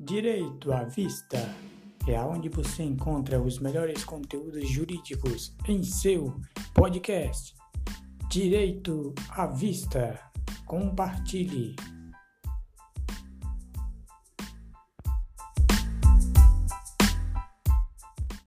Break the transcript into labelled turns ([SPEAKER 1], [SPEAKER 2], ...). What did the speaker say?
[SPEAKER 1] Direito à Vista é onde você encontra os melhores conteúdos jurídicos em seu podcast. Direito à Vista. Compartilhe.